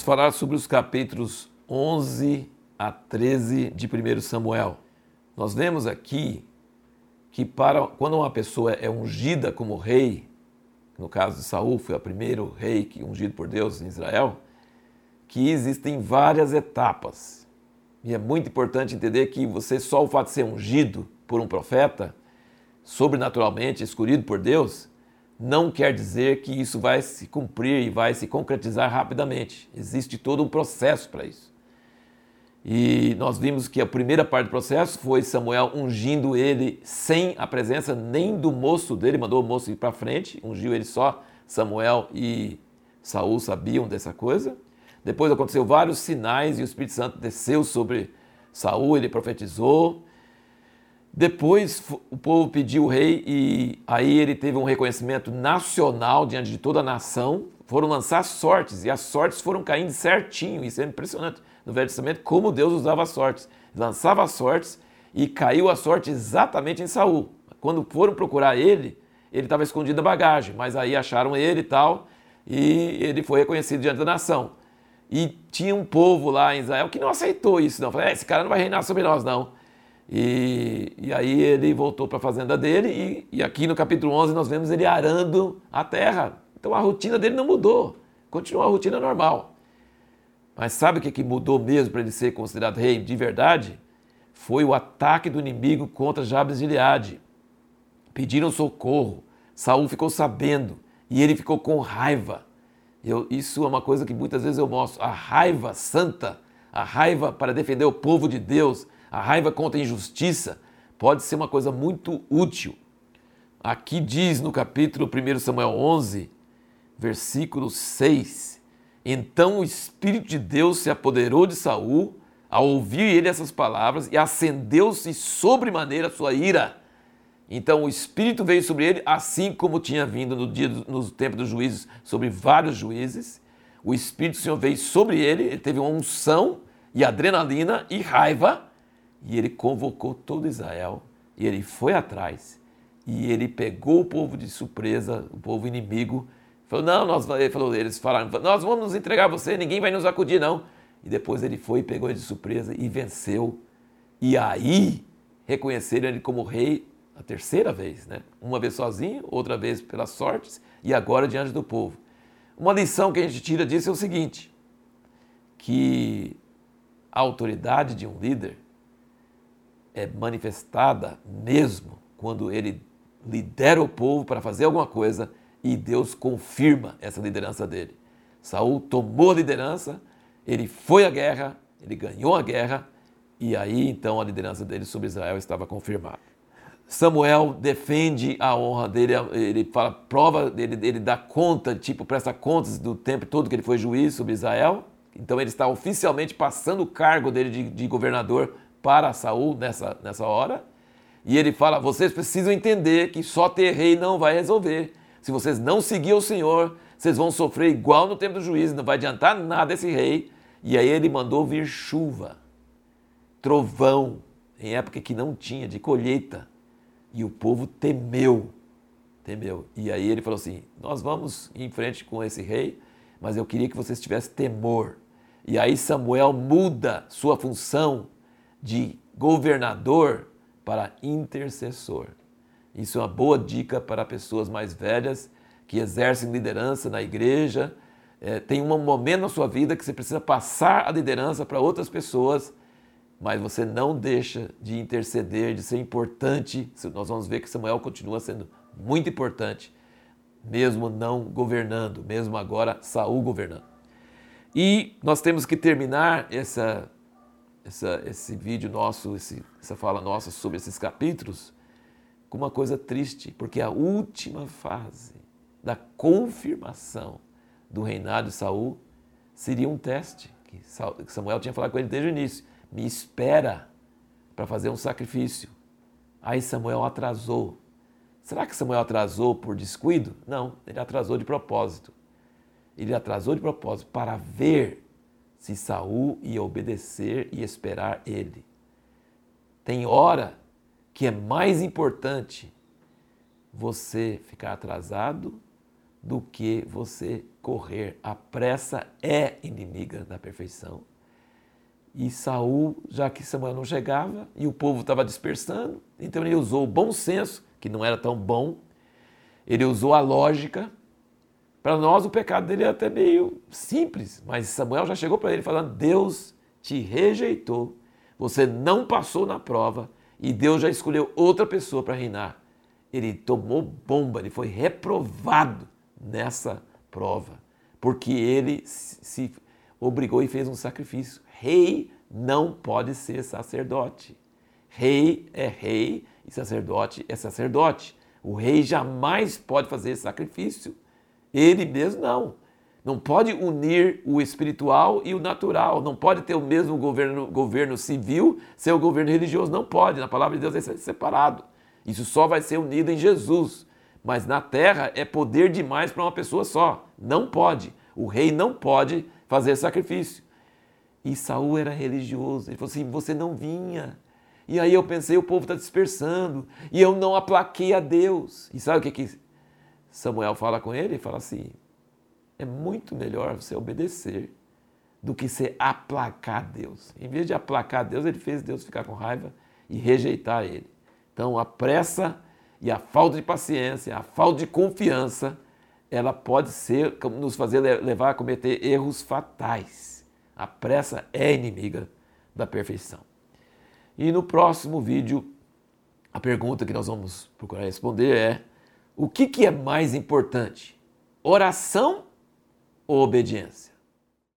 vamos falar sobre os capítulos 11 a 13 de 1 Samuel. Nós vemos aqui que para quando uma pessoa é ungida como rei, no caso de Saul, foi o primeiro rei que ungido por Deus em Israel, que existem várias etapas. E é muito importante entender que você só o fato de ser ungido por um profeta, sobrenaturalmente escolhido por Deus, não quer dizer que isso vai se cumprir e vai se concretizar rapidamente. Existe todo um processo para isso. E nós vimos que a primeira parte do processo foi Samuel ungindo ele sem a presença nem do moço dele, mandou o moço ir para frente, ungiu ele só. Samuel e Saul sabiam dessa coisa. Depois aconteceu vários sinais e o Espírito Santo desceu sobre Saul, ele profetizou. Depois o povo pediu o rei e aí ele teve um reconhecimento nacional diante de toda a nação. Foram lançar sortes e as sortes foram caindo certinho. Isso é impressionante no Velho Testamento como Deus usava as sortes. Lançava as sortes e caiu a sorte exatamente em Saul. Quando foram procurar ele, ele estava escondido na bagagem, mas aí acharam ele e tal, e ele foi reconhecido diante da nação. E tinha um povo lá em Israel que não aceitou isso, não. Falei, é, esse cara não vai reinar sobre nós, não. E, e aí ele voltou para a fazenda dele, e, e aqui no capítulo 11 nós vemos ele arando a terra. Então a rotina dele não mudou, continua a rotina normal. Mas sabe o que, que mudou mesmo para ele ser considerado rei de verdade? Foi o ataque do inimigo contra Jabes de Gileade. Pediram socorro. Saul ficou sabendo e ele ficou com raiva. Eu, isso é uma coisa que muitas vezes eu mostro. A raiva santa, a raiva para defender o povo de Deus, a raiva contra a injustiça, pode ser uma coisa muito útil. Aqui diz no capítulo 1 Samuel 11, versículo 6 então o Espírito de Deus se apoderou de Saul ao ouvir ele essas palavras e acendeu-se sobremaneira a sua ira. Então o Espírito veio sobre ele, assim como tinha vindo no, dia no tempo dos juízes sobre vários juízes. O Espírito do Senhor veio sobre ele, ele teve uma unção e adrenalina e raiva, e ele convocou todo Israel, e ele foi atrás, e ele pegou o povo de surpresa, o povo inimigo, Falou, não, nós, ele falou, eles falaram, nós vamos nos entregar a você, ninguém vai nos acudir, não. E depois ele foi, pegou ele de surpresa e venceu. E aí reconheceram ele como rei a terceira vez, né? Uma vez sozinho, outra vez pelas sortes e agora diante do povo. Uma lição que a gente tira disso é o seguinte: que a autoridade de um líder é manifestada mesmo quando ele lidera o povo para fazer alguma coisa e Deus confirma essa liderança dele. Saul tomou a liderança, ele foi à guerra, ele ganhou a guerra e aí então a liderança dele sobre Israel estava confirmada. Samuel defende a honra dele, ele fala, prova, ele, ele dá conta, tipo, presta contas do tempo todo que ele foi juiz sobre Israel. Então ele está oficialmente passando o cargo dele de, de governador para Saul nessa, nessa hora. E ele fala: vocês precisam entender que só ter rei não vai resolver. Se vocês não seguir o Senhor, vocês vão sofrer igual no tempo do juízo, não vai adiantar nada esse rei. E aí ele mandou vir chuva, trovão, em época que não tinha, de colheita. E o povo temeu, temeu. E aí ele falou assim: Nós vamos em frente com esse rei, mas eu queria que vocês tivessem temor. E aí Samuel muda sua função de governador para intercessor. Isso é uma boa dica para pessoas mais velhas que exercem liderança na igreja. É, tem um momento na sua vida que você precisa passar a liderança para outras pessoas, mas você não deixa de interceder, de ser importante. Nós vamos ver que Samuel continua sendo muito importante, mesmo não governando, mesmo agora Saul governando. E nós temos que terminar essa, essa, esse vídeo nosso, esse, essa fala nossa sobre esses capítulos com uma coisa triste, porque a última fase da confirmação do reinado de Saul seria um teste, que Samuel tinha falado com ele desde o início, me espera para fazer um sacrifício. Aí Samuel atrasou. Será que Samuel atrasou por descuido? Não, ele atrasou de propósito. Ele atrasou de propósito para ver se Saul ia obedecer e esperar ele. Tem hora que é mais importante você ficar atrasado do que você correr. A pressa é inimiga da perfeição. E Saul, já que Samuel não chegava e o povo estava dispersando, então ele usou o bom senso, que não era tão bom, ele usou a lógica. Para nós o pecado dele é até meio simples, mas Samuel já chegou para ele falando: Deus te rejeitou, você não passou na prova e Deus já escolheu outra pessoa para reinar. Ele tomou bomba, ele foi reprovado nessa prova, porque ele se obrigou e fez um sacrifício. Rei não pode ser sacerdote. Rei é rei e sacerdote é sacerdote. O rei jamais pode fazer sacrifício. Ele mesmo não. Não pode unir o espiritual e o natural. Não pode ter o mesmo governo, governo civil ser o governo religioso. Não pode. Na palavra de Deus é separado. Isso só vai ser unido em Jesus. Mas na terra é poder demais para uma pessoa só. Não pode. O rei não pode fazer sacrifício. E Saul era religioso. Ele falou assim: você não vinha. E aí eu pensei, o povo está dispersando. E eu não aplaquei a Deus. E sabe o que, que Samuel fala com ele? Ele fala assim: é muito melhor você obedecer do que você aplacar Deus. Em vez de aplacar Deus, ele fez Deus ficar com raiva e rejeitar ele. Então a pressa e a falta de paciência, a falta de confiança, ela pode ser nos fazer levar a cometer erros fatais. A pressa é inimiga da perfeição. E no próximo vídeo, a pergunta que nós vamos procurar responder é: o que, que é mais importante? Oração ou obediência?